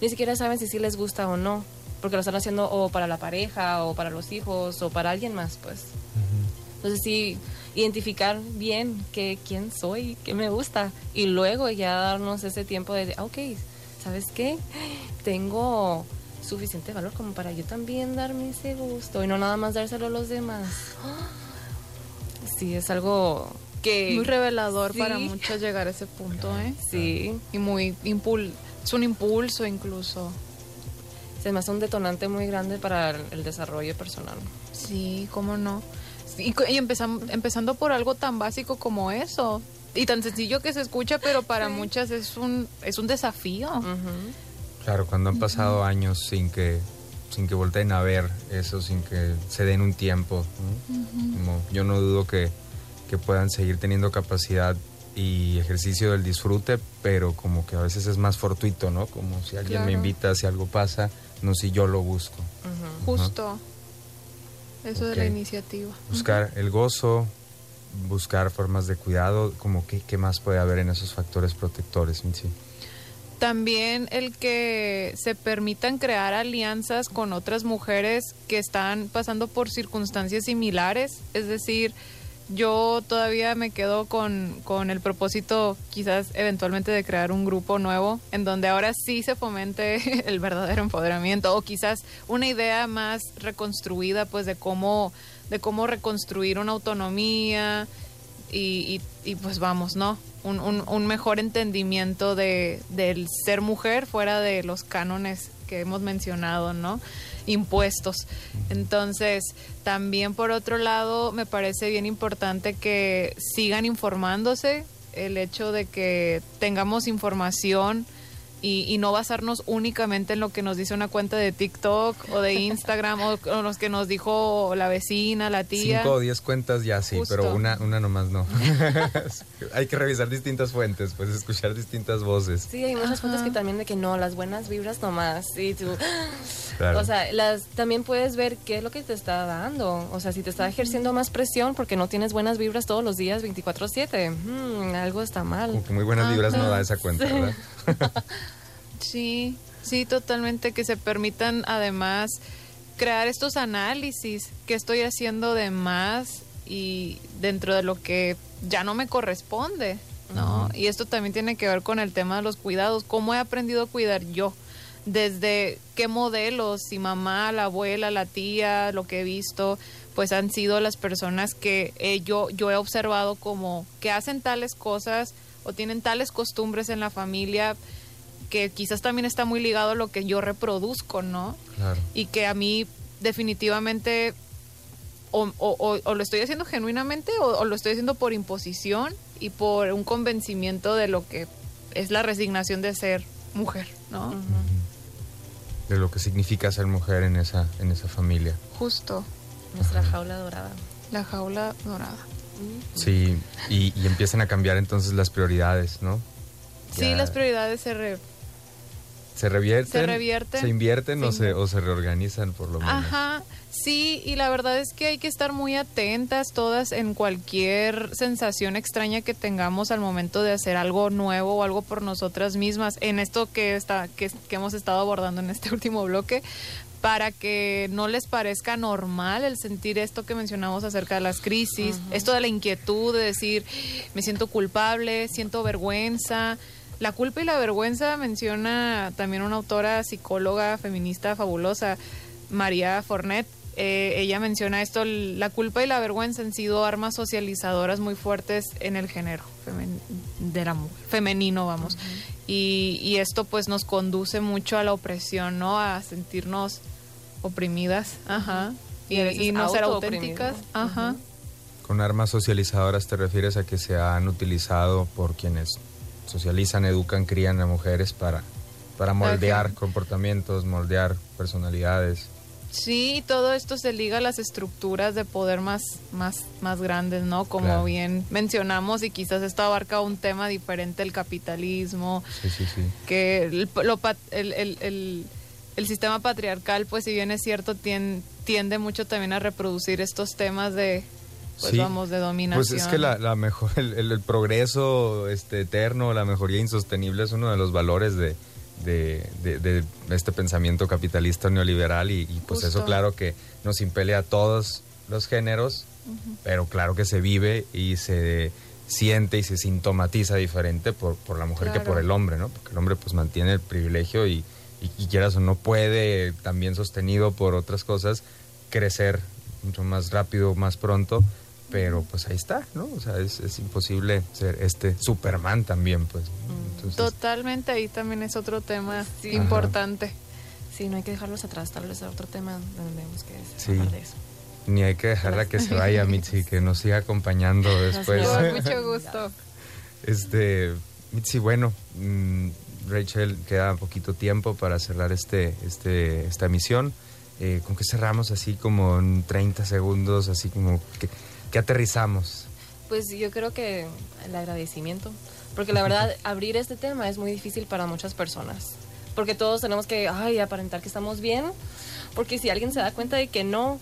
ni siquiera saben si sí les gusta o no, porque lo están haciendo o para la pareja o para los hijos o para alguien más, pues. Entonces sí, identificar bien que, quién soy, qué me gusta y luego ya darnos ese tiempo de, ah, ok, ¿sabes qué? Tengo suficiente valor como para yo también darme ese gusto y no nada más dárselo a los demás. Sí, es algo que... Muy revelador Sí. para muchas llegar a ese punto, ¿eh? Sí, Y muy impul es un impulso incluso. se me hace un detonante muy grande para el, el desarrollo personal. Sí, cómo no. Sí, Y, y empezam- empezando por algo tan básico como eso. y tan sencillo que se escucha, pero para muchas es un, es un desafío. Claro, cuando han pasado años sin que sin que volteen a ver eso, sin que se den un tiempo. ¿no? Como yo no dudo que, que puedan seguir teniendo capacidad y ejercicio del disfrute, pero como que a veces es más fortuito, ¿no? Como si alguien me invita, si algo pasa, no si yo lo busco. Justo. Eso de la iniciativa. Buscar el gozo, buscar formas de cuidado, como que, qué más puede haber en esos factores protectores, Mitzi? También el que se permitan crear alianzas con otras mujeres que están pasando por circunstancias similares. Es decir, yo todavía me quedo con, con el propósito quizás eventualmente de crear un grupo nuevo en donde ahora sí se fomente el verdadero empoderamiento o quizás una idea más reconstruida pues de cómo, de cómo reconstruir una autonomía y, y- y, pues vamos, ¿no? Un, un- un mejor entendimiento de, del ser mujer fuera de los cánones que hemos mencionado, ¿no? Impuestos. Entonces, también por otro lado, me parece bien importante que sigan informándose, el hecho de que tengamos información y, y no basarnos únicamente en lo que nos dice una cuenta de TikTok o de Instagram o, o los que nos dijo la vecina, la tía. Cinco o diez cuentas ya sí, Justo. pero una, una nomás no. Hay que revisar distintas fuentes, pues escuchar distintas voces. Sí, hay muchas fuentes que también de que no, las buenas vibras nomás. Y tú, Claro. o sea, las, también puedes ver qué es lo que te está dando. O sea, si te está ejerciendo más presión porque no tienes buenas vibras todos los días 24/7, mm, algo está mal. Como que muy buenas vibras no da esa cuenta, ¿verdad? Sí, sí, totalmente, que se permitan además crear estos análisis que estoy haciendo de más y dentro de lo que ya no me corresponde, ¿no? Y esto también tiene que ver con el tema de los cuidados, cómo he aprendido a cuidar yo, desde qué modelos, si mamá, la abuela, la tía, lo que he visto, pues han sido las personas que eh, yo, yo he observado como que hacen tales cosas o tienen tales costumbres en la familia que quizás también está muy ligado a lo que yo reproduzco, ¿no? Claro. Y que a mí definitivamente o, o- o- o lo estoy haciendo genuinamente o, o lo estoy haciendo por imposición y por un convencimiento de lo que es la resignación de ser mujer, ¿no? De lo que significa ser mujer en esa, en esa familia. Justo, Nuestra jaula dorada. la jaula dorada. Sí, y, y empiezan a cambiar entonces las prioridades, ¿no? Sí, las prioridades se re- se revierten. se revierten. Se invierten o, se, o se reorganizan por lo menos. Ajá, sí, y la verdad es que hay que estar muy atentas todas en cualquier sensación extraña que tengamos al momento de hacer algo nuevo o algo por nosotras mismas, en esto que, está, que, que hemos estado abordando en este último bloque, para que no les parezca normal el sentir esto que mencionamos acerca de las crisis, esto de la inquietud, de decir, me siento culpable, siento vergüenza. La culpa y la vergüenza menciona también una autora psicóloga feminista fabulosa, María Fornet. Eh, ella menciona esto, la culpa y la vergüenza han sido armas socializadoras muy fuertes en el género femen- de la mujer, femenino, vamos. y, y esto pues nos conduce mucho a la opresión, ¿no? A sentirnos oprimidas, ajá. Y no ser auténticas, ajá. Con armas socializadoras te refieres a que se han utilizado por quienes socializan, educan, crían a mujeres para, para moldear Ajá. comportamientos, moldear personalidades. Sí, todo esto se liga a las estructuras de poder más, más, más grandes, ¿no? Como Claro. bien mencionamos, y quizás esto abarca un tema diferente, el capitalismo, Sí, sí, sí. que el, lo el, el- el- sistema patriarcal, pues si bien es cierto, tien- tiende mucho también a reproducir estos temas de, pues Sí. vamos, de dominación. Pues es que la, la mejor, el, el- el progreso este, eterno, la mejoría insostenible es uno de los valores de, de- de- de este pensamiento capitalista neoliberal y, y, pues eso claro que nos impele a todos los géneros, pero claro que se vive y se siente y se sintomatiza diferente por, por la mujer que por el hombre, ¿no? Porque el hombre pues mantiene el privilegio y, y, y quieras o no puede, también sostenido por otras cosas, crecer mucho más rápido, más pronto, pero pues ahí está, ¿no? O sea, es, es imposible ser este Superman también, pues. Entonces, Totalmente, ahí también es otro tema Sí. importante. Sí, no hay que dejarlos atrás, tal vez es otro tema donde tenemos que Sí. hablar de eso. ni hay que dejarla que se vaya, Mitzi, que nos siga acompañando después. Con mucho gusto. Este, sí, bueno, mm, Rachel, queda poquito tiempo para cerrar este, este, esta emisión. Eh, ¿Con qué cerramos así como en 30 segundos, así como que, que aterrizamos? Pues yo creo que el agradecimiento, porque la verdad abrir este tema es muy difícil para muchas personas, porque todos tenemos que, ay, aparentar que estamos bien, porque si alguien se da cuenta de que no,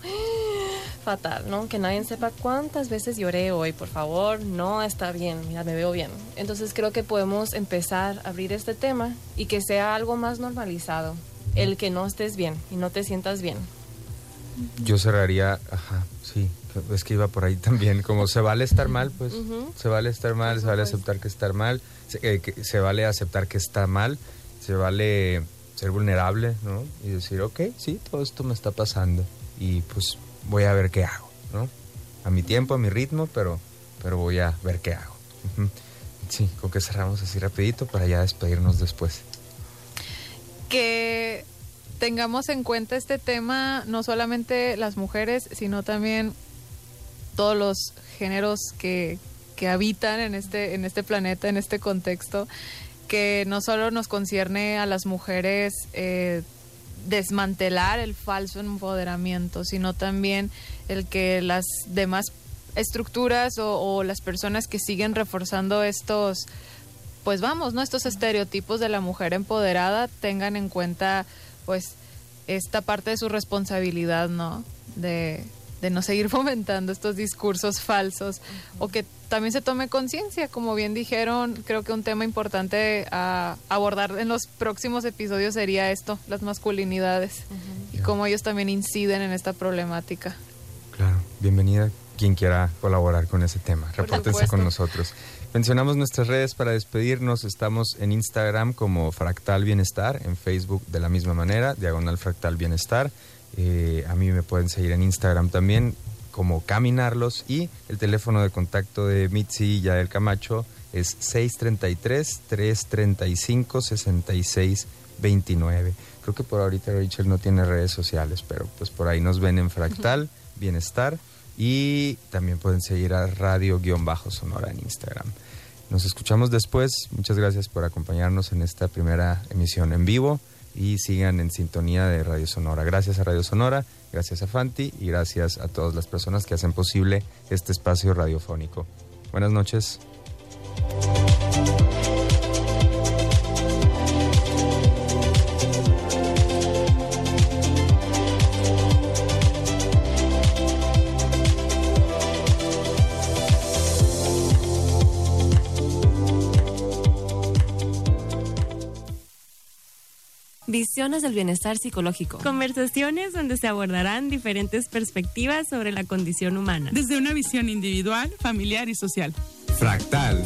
fatal, ¿no? Que nadie sepa cuántas veces lloré hoy, por favor, no está bien, mira, me veo bien. Entonces creo que podemos empezar a abrir este tema y que sea algo más normalizado, el que no estés bien y no te sientas bien. Yo cerraría, ajá, sí, es que iba por ahí también, como se vale estar mal, pues, se vale estar mal, se vale aceptar que estar mal, se, eh, que se vale aceptar que está mal, se vale ser vulnerable, ¿no? Y decir, ok, sí, todo esto me está pasando y pues voy a ver qué hago, ¿no? A mi tiempo, a mi ritmo, pero, pero voy a ver qué hago. Sí, con que cerramos así rapidito para ya despedirnos después. Que tengamos en cuenta este tema no solamente las mujeres, sino también todos los géneros que, que habitan en este, en este planeta, en este contexto, que no solo nos concierne a las mujeres eh, desmantelar el falso empoderamiento, sino también el que las demás estructuras o, o, las personas que siguen reforzando estos, pues vamos, ¿no? Estos estereotipos de la mujer empoderada tengan en cuenta, pues, esta parte de su responsabilidad, ¿no? De, de no seguir fomentando estos discursos falsos o que también se tome conciencia, como bien dijeron, creo que un tema importante a abordar en los próximos episodios sería esto, las masculinidades y cómo ellos también inciden en esta problemática. Claro, bienvenida quien quiera colaborar con ese tema, repórtense con nosotros. Mencionamos nuestras redes para despedirnos. Estamos en Instagram como Fractal Bienestar, en Facebook de la misma manera, Diagonal Fractal Bienestar. Eh, a mí me pueden seguir en Instagram también como Caminarlos y el teléfono de contacto de Mitzi y Yael Camacho es 633-335-6629. Creo que por ahorita Rachel no tiene redes sociales, pero pues por ahí nos ven en Fractal Bienestar y también pueden seguir a Radio-Sonora en Instagram. Nos escuchamos después. Muchas gracias por acompañarnos en esta primera emisión en vivo y sigan en sintonía de Radio Sonora. Gracias a Radio Sonora, gracias a Fanti y gracias a todas las personas que hacen posible este espacio radiofónico. Buenas noches. Visiones del bienestar psicológico. Conversaciones donde se abordarán diferentes perspectivas sobre la condición humana. Desde una visión individual, familiar y social. Fractal